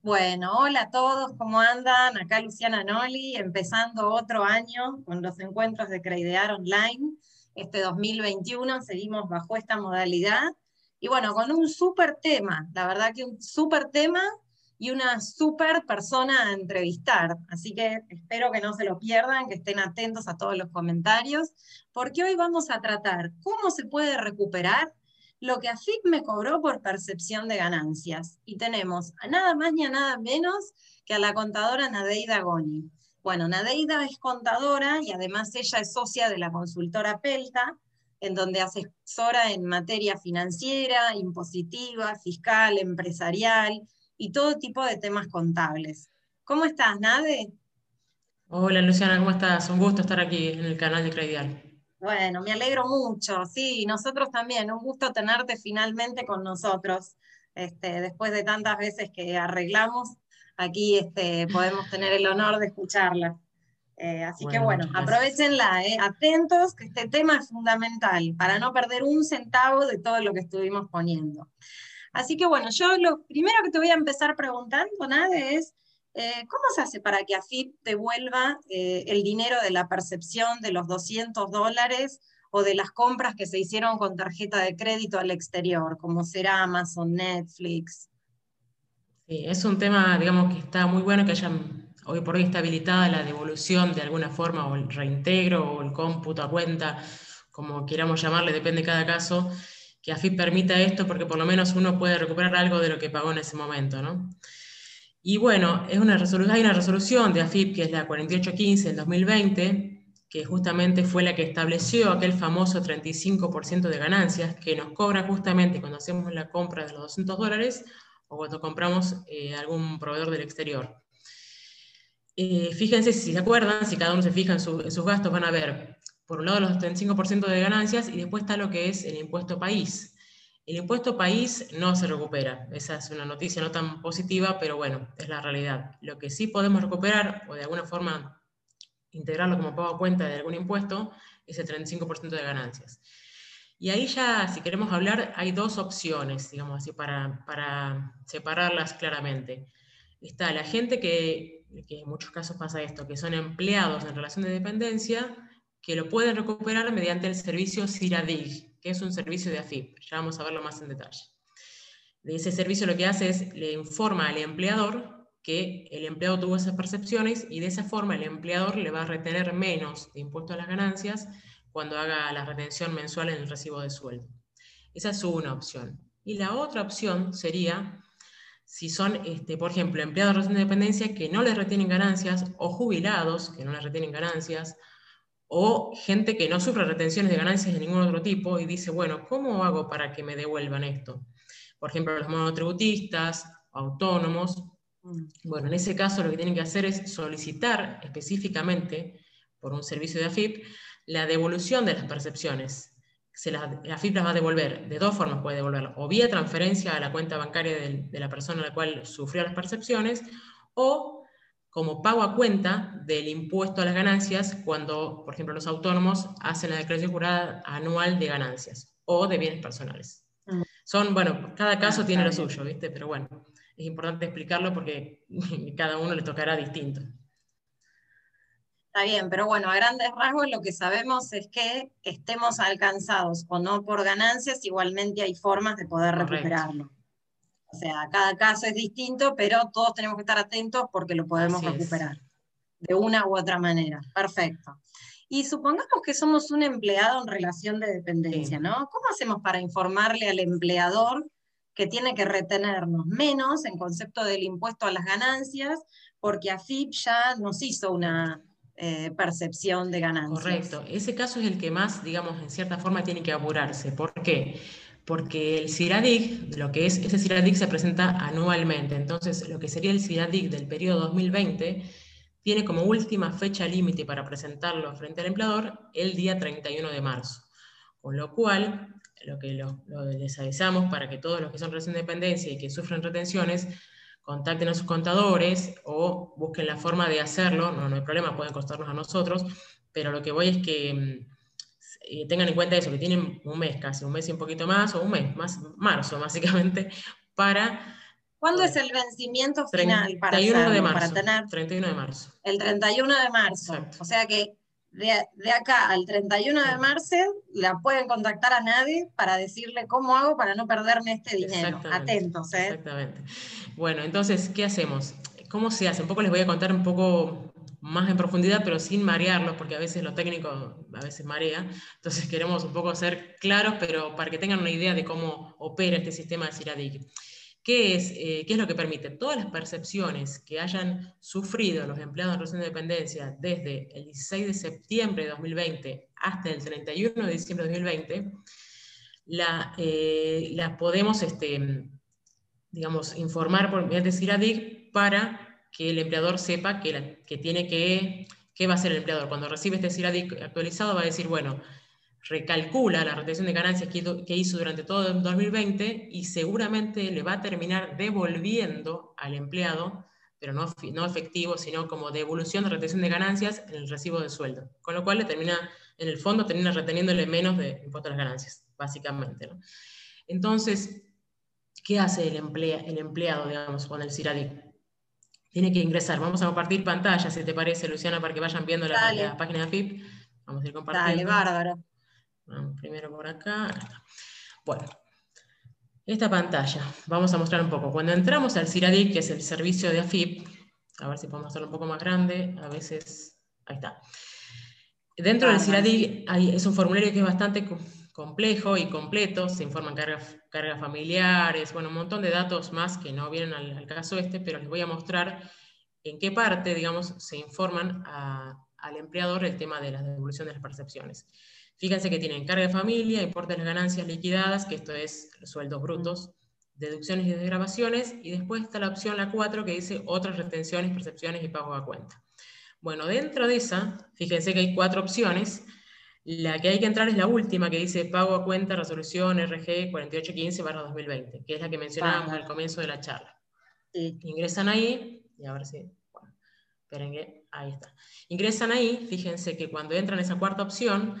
Bueno, hola a todos, ¿cómo andan? Acá Luciana Noli, empezando otro año con los encuentros de Creidear Online. Este 2021 seguimos bajo esta modalidad. Y bueno, con un súper tema, la verdad que un súper tema y una súper persona a entrevistar. Así que espero que no se lo pierdan, que estén atentos a todos los comentarios, porque hoy vamos a tratar cómo se puede recuperar lo que AFIP me cobró por percepción de ganancias. Y tenemos a nada más ni a nada menos que a la contadora Nadeida Goni. Bueno, Nadeida es contadora y además ella es socia de la consultora Pelta, en donde asesora en materia financiera, impositiva, fiscal, empresarial y todo tipo de temas contables. ¿Cómo estás, Nade? Hola Luciana, ¿cómo estás? Un gusto estar aquí en el canal de Credial. Bueno, me alegro mucho, sí, nosotros también, un gusto tenerte finalmente con nosotros, este, después de tantas veces que arreglamos, aquí este, podemos tener el honor de escucharla. Eh, así que bueno, aprovechenla, eh, atentos, que este tema es fundamental para no perder un centavo de todo lo que estuvimos poniendo. Así que bueno, yo lo primero que te voy a empezar preguntando, Nade, es eh, ¿Cómo se hace para que AFIP devuelva eh, el dinero de la percepción de los 200 dólares o de las compras que se hicieron con tarjeta de crédito al exterior, como será Amazon, Netflix? Sí, es un tema, digamos, que está muy bueno que hayan hoy por hoy está habilitada la devolución de alguna forma, o el reintegro, o el cómputo a cuenta, como queramos llamarle, depende de cada caso, que AFIP permita esto porque por lo menos uno puede recuperar algo de lo que pagó en ese momento, ¿no? Y bueno, es una hay una resolución de AFIP, que es la 4815 del 2020, que justamente fue la que estableció aquel famoso 35% de ganancias que nos cobra justamente cuando hacemos la compra de los 200 dólares o cuando compramos eh, algún proveedor del exterior. Eh, fíjense si se acuerdan, si cada uno se fija en, en, sus gastos, van a ver, por un lado los 35% de ganancias y después está lo que es el impuesto país. El impuesto país no se recupera. Esa es una noticia no tan positiva, pero bueno, es la realidad. Lo que sí podemos recuperar, o de alguna forma integrarlo como pago a cuenta de algún impuesto, es el 35% de ganancias. Y ahí ya, si queremos hablar, hay dos opciones, digamos así, para, para separarlas claramente. Está la gente que, que en muchos casos pasa esto, que son empleados en relación de dependencia, que lo pueden recuperar mediante el servicio CIRADIG, que es un servicio de AFIP. Ya vamos a verlo más en detalle. De ese servicio lo que hace es, le informa al empleador que el empleado tuvo esas percepciones y de esa forma el empleador le va a retener menos de impuesto a las ganancias cuando haga la retención mensual en el recibo de sueldo. Esa es una opción. Y la otra opción sería si son, este, por ejemplo, empleados de independencia que no les retienen ganancias o jubilados que no les retienen ganancias o gente que no sufre retenciones de ganancias de ningún otro tipo y dice, bueno, ¿cómo hago para que me devuelvan esto? Por ejemplo, los monotributistas, autónomos. Mm. Bueno, en ese caso lo que tienen que hacer es solicitar específicamente por un servicio de AFIP la devolución de las percepciones. Se la AFIP las va a devolver de dos formas, puede devolverlo, o vía transferencia a la cuenta bancaria de, de la persona a la cual sufrió las percepciones, o como pago a cuenta del impuesto a las ganancias cuando, por ejemplo, los autónomos hacen la declaración jurada anual de ganancias o de bienes personales. Mm. Son, bueno, cada caso ah, tiene lo suyo, ¿viste? Pero bueno, es importante explicarlo porque cada uno le tocará distinto. Está bien, pero bueno, a grandes rasgos lo que sabemos es que estemos alcanzados o no por ganancias, igualmente hay formas de poder recuperarlo. O sea, cada caso es distinto, pero todos tenemos que estar atentos porque lo podemos recuperar de una u otra manera. Perfecto. Y supongamos que somos un empleado en relación de dependencia, ¿no? ¿Cómo hacemos para informarle al empleador que tiene que retenernos menos en concepto del impuesto a las ganancias, porque AFIP ya nos hizo una eh, percepción de ganancias? Correcto. Ese caso es el que más, digamos, en cierta forma tiene que apurarse. ¿Por qué? porque el CIRADIC, lo que es, ese CIRADIC se presenta anualmente, entonces lo que sería el CIRADIC del periodo 2020 tiene como última fecha límite para presentarlo frente al empleador el día 31 de marzo, con lo cual lo que les avisamos para que todos los que son recién dependencia y que sufren retenciones contacten a sus contadores o busquen la forma de hacerlo, no, no hay problema, pueden costarnos a nosotros, pero lo que voy es que mm, tengan en cuenta eso, que tienen un mes casi, un mes y un poquito más, o un mes, más marzo básicamente, para ¿Cuándo es el vencimiento final para, 31 de marzo, tener? 31 de marzo. El 31 de marzo. O sea que de, acá al 31 de marzo la pueden contactar a nadie para decirle cómo hago para no perderme este dinero. Atentos, ¿eh? Exactamente. Bueno, entonces, ¿qué hacemos? ¿Cómo se hace? Un poco les voy a contar un poco más en profundidad, pero sin marearlos, porque a veces lo técnico a veces marea. Entonces queremos un poco ser claros, pero para que tengan una idea de cómo opera este sistema de CIRADIC. ¿Qué es, eh, ¿Qué es lo que permite? Todas las percepciones que hayan sufrido los empleados de relación de dependencia desde el 16 de septiembre de 2020 hasta el 31 de diciembre de 2020, la, eh, las podemos este, digamos, informar por mediante CIRADIC para que el empleador sepa que, que tiene que, qué va a hacer el empleador. Cuando recibe este CIRADIC actualizado va a decir, bueno, recalcula la retención de ganancias que hizo durante todo el 2020 y seguramente le va a terminar devolviendo al empleado, pero no, no efectivo, sino como devolución de retención de ganancias en el recibo de sueldo. Con lo cual le termina, en el fondo termina reteniéndole menos de impuesto a las ganancias, básicamente. Entonces, ¿qué hace el, emplea, el empleado, digamos, con el CIRADIC? Tiene que ingresar. Vamos a compartir pantalla, si te parece, Luciana, para que vayan viendo la, la página de AFIP. Vamos a ir compartiendo. Dale, bárbaro primero por acá. Bueno, esta pantalla, vamos a mostrar un poco. Cuando entramos al CIRADIC, que es el servicio de AFIP, a ver si podemos hacerlo un poco más grande, a veces, ahí está. Dentro del CIRADIC es un formulario que es bastante complejo y completo, se informan cargas, cargas familiares, bueno, un montón de datos más que no vienen al, caso este, pero les voy a mostrar en qué parte, digamos, se informan al empleador el tema de la devolución de las percepciones. Fíjense que tienen carga de familia, importe de las ganancias liquidadas, que esto es sueldos brutos, deducciones y desgrabaciones, y después está la opción, la 4, que dice otras retenciones, percepciones y pago a cuenta. Bueno, dentro de esa, fíjense que hay cuatro opciones. La que hay que entrar es la última, que dice pago a cuenta, resolución RG 4815-2020, que es la que mencionábamos al comienzo de la charla. Ingresan ahí, y a ver si, bueno, esperen que, ahí está. Ingresan ahí, fíjense que cuando entran esa cuarta opción,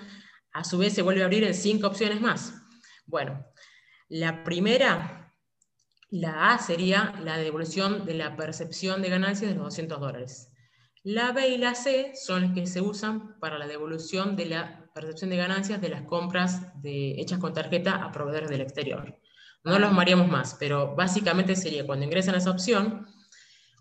a su vez se vuelve a abrir en cinco opciones más. Bueno, la primera, la A sería la devolución de la percepción de ganancias de los 200 dólares. La B y la C son las que se usan para la devolución de la percepción de ganancias de las compras de, hechas con tarjeta a proveedores del exterior. No los mareamos más, pero básicamente sería cuando ingresan a esa opción,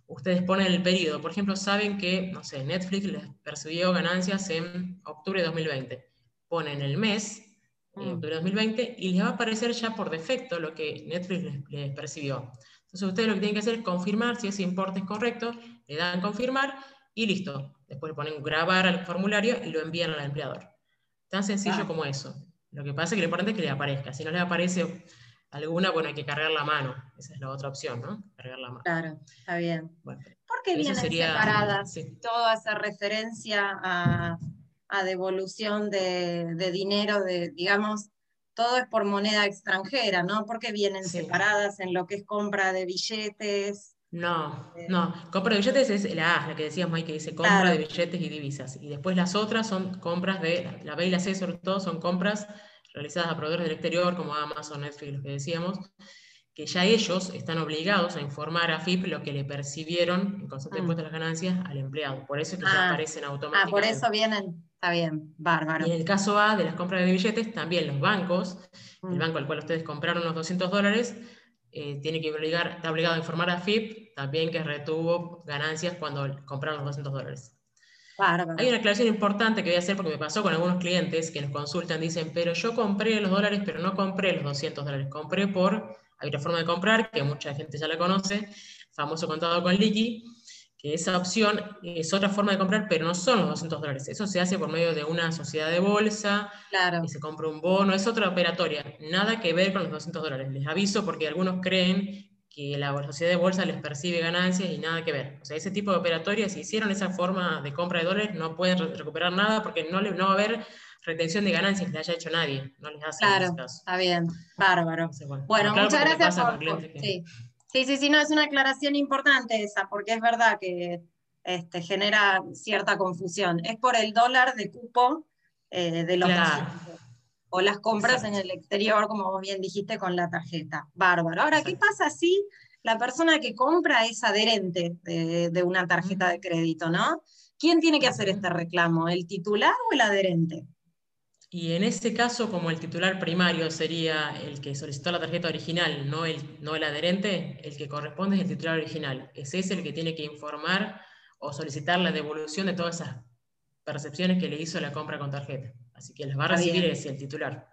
ustedes ponen el periodo. Por ejemplo, saben que, no sé, Netflix les percibió ganancias en octubre de 2020 ponen el mes, en mm. octubre de 2020, y les va a aparecer ya por defecto lo que Netflix les, percibió. Entonces ustedes lo que tienen que hacer es confirmar si ese importe es correcto, le dan confirmar y listo. Después le ponen grabar al formulario y lo envían al empleador. Tan sencillo como eso. Lo que pasa es que lo importante es que le aparezca. Si no le aparece alguna, bueno, hay que cargar la mano. Esa es la otra opción, ¿no? Cargar la mano. Claro, está bien. ¿Por qué vienen separadas toda esa referencia a a devolución de, dinero, de, digamos, todo es por moneda extranjera, ¿no? Porque vienen separadas en lo que es compra de billetes. No, eh, no, compra de billetes es la A, la que decíamos ahí, que dice compra de billetes y divisas. Y después las otras son compras de, la B y la C sobre todo, son compras realizadas a proveedores del exterior, como Amazon, Netflix, lo que decíamos, que ya ellos están obligados a informar a FIP lo que le percibieron en concepto de mm. impuesto a las ganancias al empleado. Por eso es que ya ah. aparecen automáticamente. Ah, por eso vienen, está bien, bárbaro. Y en el caso A de las compras de billetes, también los bancos, el mm. banco al cual ustedes compraron los 200 dólares, eh, tiene que obligar, está obligado a informar a FIP también que retuvo ganancias cuando compraron los 200 dólares. Hay una aclaración importante que voy a hacer porque me pasó con algunos clientes que nos consultan, dicen, pero yo compré los dólares, pero no compré los 200 dólares, compré por hay otra forma de comprar, que mucha gente ya la conoce, famoso contado con liqui, que esa opción es otra forma de comprar, pero no son los 200 dólares. Eso se hace por medio de una sociedad de bolsa, claro. y se compra un bono, es otra operatoria, nada que ver con los 200 dólares. Les aviso porque algunos creen que la sociedad de bolsa les percibe ganancias y nada que ver. O sea, ese tipo de operatorias, si hicieron esa forma de compra de dólares, no pueden recuperar nada porque no, no va a haber retención de ganancias que le haya hecho nadie, no les hace Claro, está bien, bárbaro. bueno, muchas gracias por... sí. sí, sí, no, es una aclaración importante esa, porque es verdad que este, genera cierta confusión. Es por el dólar de cupo eh, de los o las compras en el exterior, como vos bien dijiste, con la tarjeta. Bárbaro. Ahora, ¿qué pasa si la persona que compra es adherente de, una tarjeta de crédito, ¿no? ¿Quién tiene que hacer este reclamo? ¿El titular o el adherente? Y en ese caso, como el titular primario sería el que solicitó la tarjeta original, no el, no el adherente, el que corresponde es el titular original. Ese es el que tiene que informar o solicitar la devolución de todas esas percepciones que le hizo la compra con tarjeta. Así que las va a recibir ese, el titular.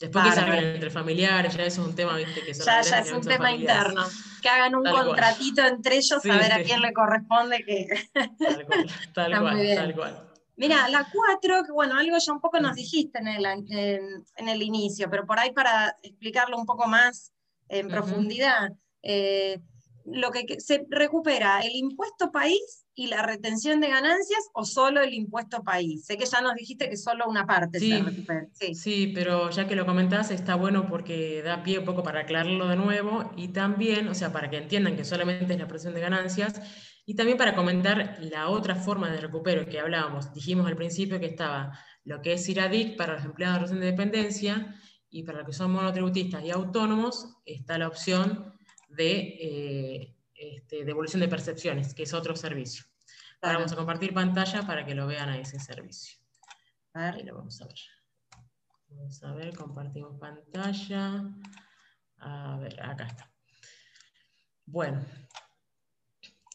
Después que se entre familiares, ya eso es un tema, viste, que Ya, ya es un tema interno. Que hagan un contratito entre ellos a ver a quién le corresponde que. Tal cual, tal cual, tal cual. Mira, la 4, que bueno, algo ya un poco nos dijiste en el, en, el inicio, pero por ahí para explicarlo un poco más en profundidad, eh, lo que se recupera el impuesto país y la retención de ganancias o solo el impuesto país. Sé que ya nos dijiste que solo una parte se recupera. Sí. sí, pero ya que lo comentás está bueno porque da pie un poco para aclararlo de nuevo y también, o sea, para que entiendan que solamente es la presión de ganancias y también para comentar la otra forma de recupero que hablábamos. Dijimos al principio que estaba lo que es IRADIC para los empleados de de dependencia y para los que son monotributistas y autónomos está la opción de eh, este, devolución de percepciones, que es otro servicio. Ahora vamos a compartir pantalla para que lo vean a ese servicio. Ahí lo vamos a ver. Vamos a ver, compartimos pantalla. A ver, acá está. Bueno.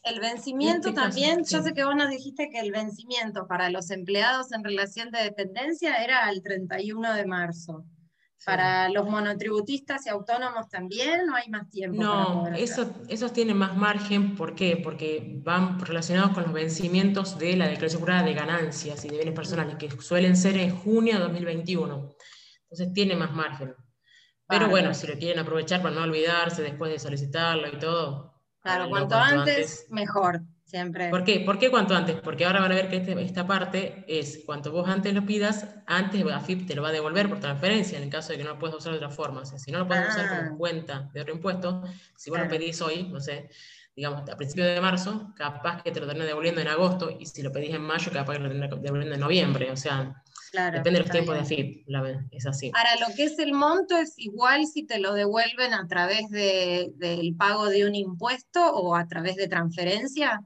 El vencimiento este también, yo sé que vos nos dijiste que el vencimiento para los empleados en relación de dependencia era el 31 de marzo. ¿Para los monotributistas y autónomos también no hay más tiempo? No, esos tienen más margen, ¿por qué? Porque van relacionados con los vencimientos de la declaración jurada de ganancias y de bienes personales, que suelen ser en junio de 2021. Entonces tiene más margen. Pero bueno, si lo quieren aprovechar para no olvidarse después de solicitarlo y todo. Claro, cuanto, antes, mejor. ¿Por qué? ¿Por qué cuanto antes? Porque ahora van a ver que este, esta parte es, cuanto vos antes lo pidas, antes AFIP te lo va a devolver por transferencia, en el caso de que no lo puedas usar de otra forma. O sea, si no lo puedes usar como ah. cuenta de otro impuesto, si vos lo pedís hoy, no sé, digamos, a principios de marzo, capaz que te lo termine devolviendo en agosto, y si lo pedís en mayo, capaz que lo termine devolviendo en noviembre. O sea, Depende de los tiempos de AFIP, es así. Ahora, lo que es el monto es igual si te lo devuelven a través del pago de un impuesto o a través de transferencia.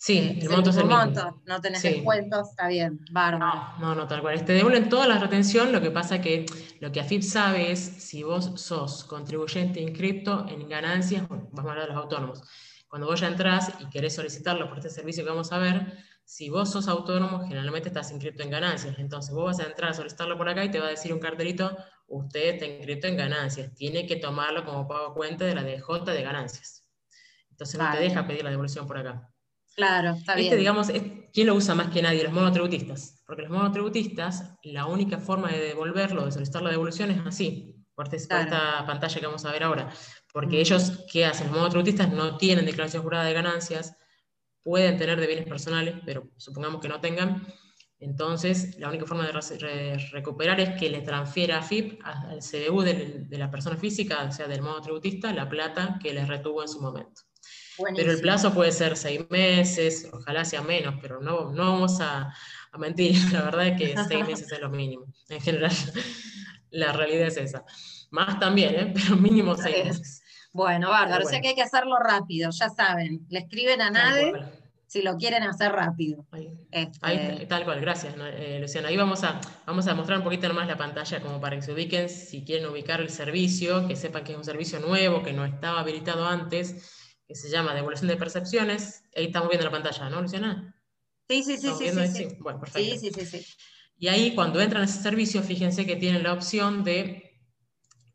Sí, el monto es el monto, no tenés descuentos, está bien, bárbaro. No, no, tal cual. Te este, devuelven toda la retención, lo que pasa que lo que AFIP sabe es si vos sos contribuyente inscripto en ganancias, vamos a hablar de los autónomos. Cuando vos ya entrás y querés solicitarlo por este servicio que vamos a ver, si vos sos autónomo, generalmente estás inscrito en ganancias. Entonces vos vas a entrar a solicitarlo por acá y te va a decir un cartelito, usted está inscrito en ganancias, tiene que tomarlo como pago cuenta de la DJ de ganancias. Entonces no te deja pedir la devolución por acá. Claro, está este, bien. digamos, ¿quién lo usa más que nadie? Los monotributistas. Porque los monotributistas, la única forma de devolverlo, de solicitar la devolución es así, por, esta pantalla que vamos a ver ahora. Porque mm. ellos, ¿qué hacen? Los monotributistas no tienen declaración jurada de ganancias, pueden tener de bienes personales, pero supongamos que no tengan. Entonces, la única forma de recuperar es que le transfiera a FIP, al CDU de, la persona física, o sea, del monotributista, la plata que les retuvo en su momento. Pero el plazo puede ser seis meses, ojalá sea menos, pero no, no vamos a, mentir. La verdad es que seis meses es lo mínimo. En general, la realidad es esa. Más también, ¿eh? pero mínimo seis meses. Bueno, bárbaro. O sea que hay que hacerlo rápido, ya saben. Le escriben a nadie si lo quieren hacer rápido. Este, tal cual, gracias, eh, Luciana. Ahí vamos a, vamos a mostrar un poquito más la pantalla como para que se ubiquen, si quieren ubicar el servicio, que sepan que es un servicio nuevo, que no estaba habilitado antes que se llama Devolución de Percepciones. Ahí estamos viendo la pantalla, ¿no, Luciana? Sí, sí, sí, sí, sí, sí. Bueno, perfecto. Sí, sí, sí, Y ahí cuando entran a ese servicio, fíjense que tienen la opción de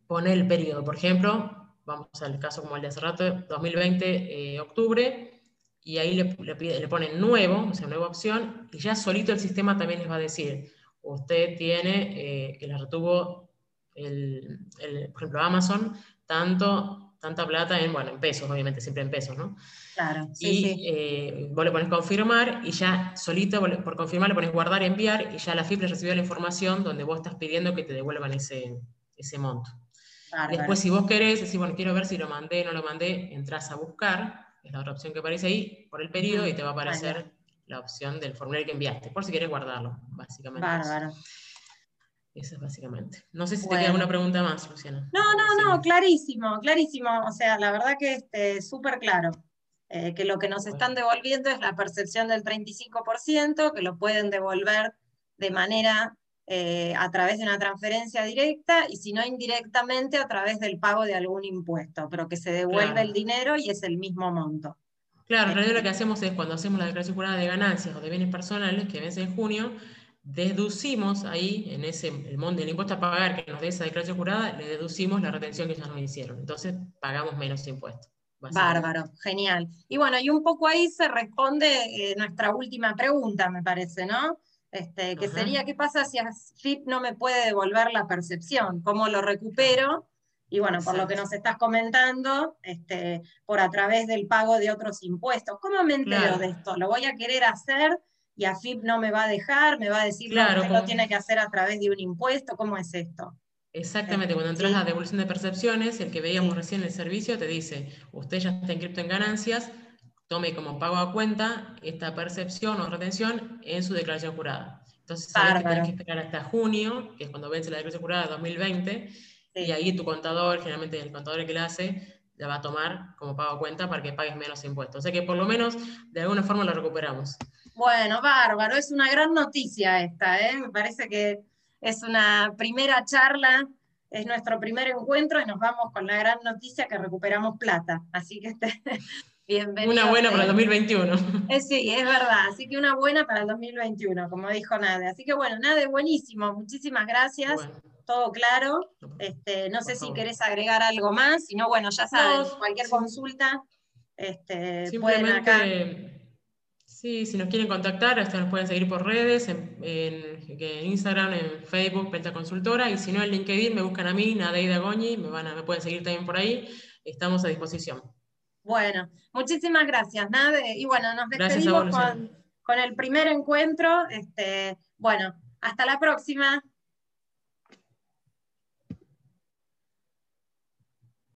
poner el periodo. Por ejemplo, vamos al caso como el de hace rato, 2020, eh, octubre, y ahí le, le, ponen nuevo, o sea, nueva opción, y ya solito el sistema también les va a decir, usted tiene, eh, que le retuvo, el, por ejemplo, Amazon, tanto tanta plata en, bueno, en pesos, obviamente, siempre en pesos, ¿no? Claro, sí, y sí. Eh, vos le pones confirmar y ya solito, por confirmar, le pones guardar, enviar y ya la FIP recibió la información donde vos estás pidiendo que te devuelvan ese, ese monto. Después, si vos querés, decís, bueno, quiero ver si lo mandé, no lo mandé, entras a buscar, es la otra opción que aparece ahí, por el periodo, y te va a aparecer la opción del formulario que enviaste, por si querés guardarlo, básicamente. Bárbaro. Eso es básicamente. No sé si te queda alguna pregunta más, Luciana. No, no, no, clarísimo, clarísimo. O sea, la verdad que este, súper claro. Eh, que lo que nos están devolviendo es la percepción del 35%, que lo pueden devolver de manera eh, a través de una transferencia directa y si no indirectamente a través del pago de algún impuesto, pero que se devuelve el dinero y es el mismo monto. Claro, en realidad lo que hacemos es cuando hacemos la declaración jurada de ganancias o de bienes personales que vence en junio, deducimos ahí, en ese, el monte del impuesto a pagar que nos dé esa declaración jurada, le deducimos la retención que ya nos hicieron. Entonces pagamos menos impuestos. Bárbaro, genial. Y bueno, y un poco ahí se responde eh, nuestra última pregunta, me parece, ¿no? Este, que sería, ¿qué pasa si FIP no me puede devolver la percepción? ¿Cómo lo recupero? Y bueno, por lo que nos estás comentando, este, por a través del pago de otros impuestos. ¿Cómo me entero de esto? ¿Lo voy a querer hacer y AFIP no me va a dejar? ¿Me va a decir que lo tiene que hacer a través de un impuesto? ¿Cómo es esto? Exactamente, cuando entras a devolución de percepciones, el que veíamos recién en el servicio te dice, usted ya está inscrito en ganancias, tome como pago a cuenta esta percepción o retención en su declaración jurada. Entonces, sabes que tienes que esperar hasta junio, que es cuando vence la declaración jurada de 2020, y ahí tu contador, generalmente el contador que la hace, la va a tomar como pago a cuenta para que pagues menos impuestos. O sea que por lo menos de alguna forma lo recuperamos. Bueno, bárbaro, es una gran noticia esta, ¿eh? me parece que es una primera charla, es nuestro primer encuentro y nos vamos con la gran noticia que recuperamos plata. Así que este, bienvenido. Una buena para el 2021. Eh, sí, es verdad. Así que una buena para el 2021, como dijo Nade. Así que bueno, Nade, buenísimo. Muchísimas gracias. Todo claro. Este, no sé si querés agregar algo más. Si no, bueno, ya sabes, cualquier consulta. Este, pueden acá Sí, si nos quieren contactar, hasta nos pueden seguir por redes, en, Instagram, en Facebook, Penta Consultora, y si no en LinkedIn me buscan a mí, Nadeida Goñi, me, van a, me pueden seguir también por ahí, estamos a disposición. Bueno, muchísimas gracias, Nade, y bueno, nos despedimos con, con, el primer encuentro, este, bueno, hasta la próxima.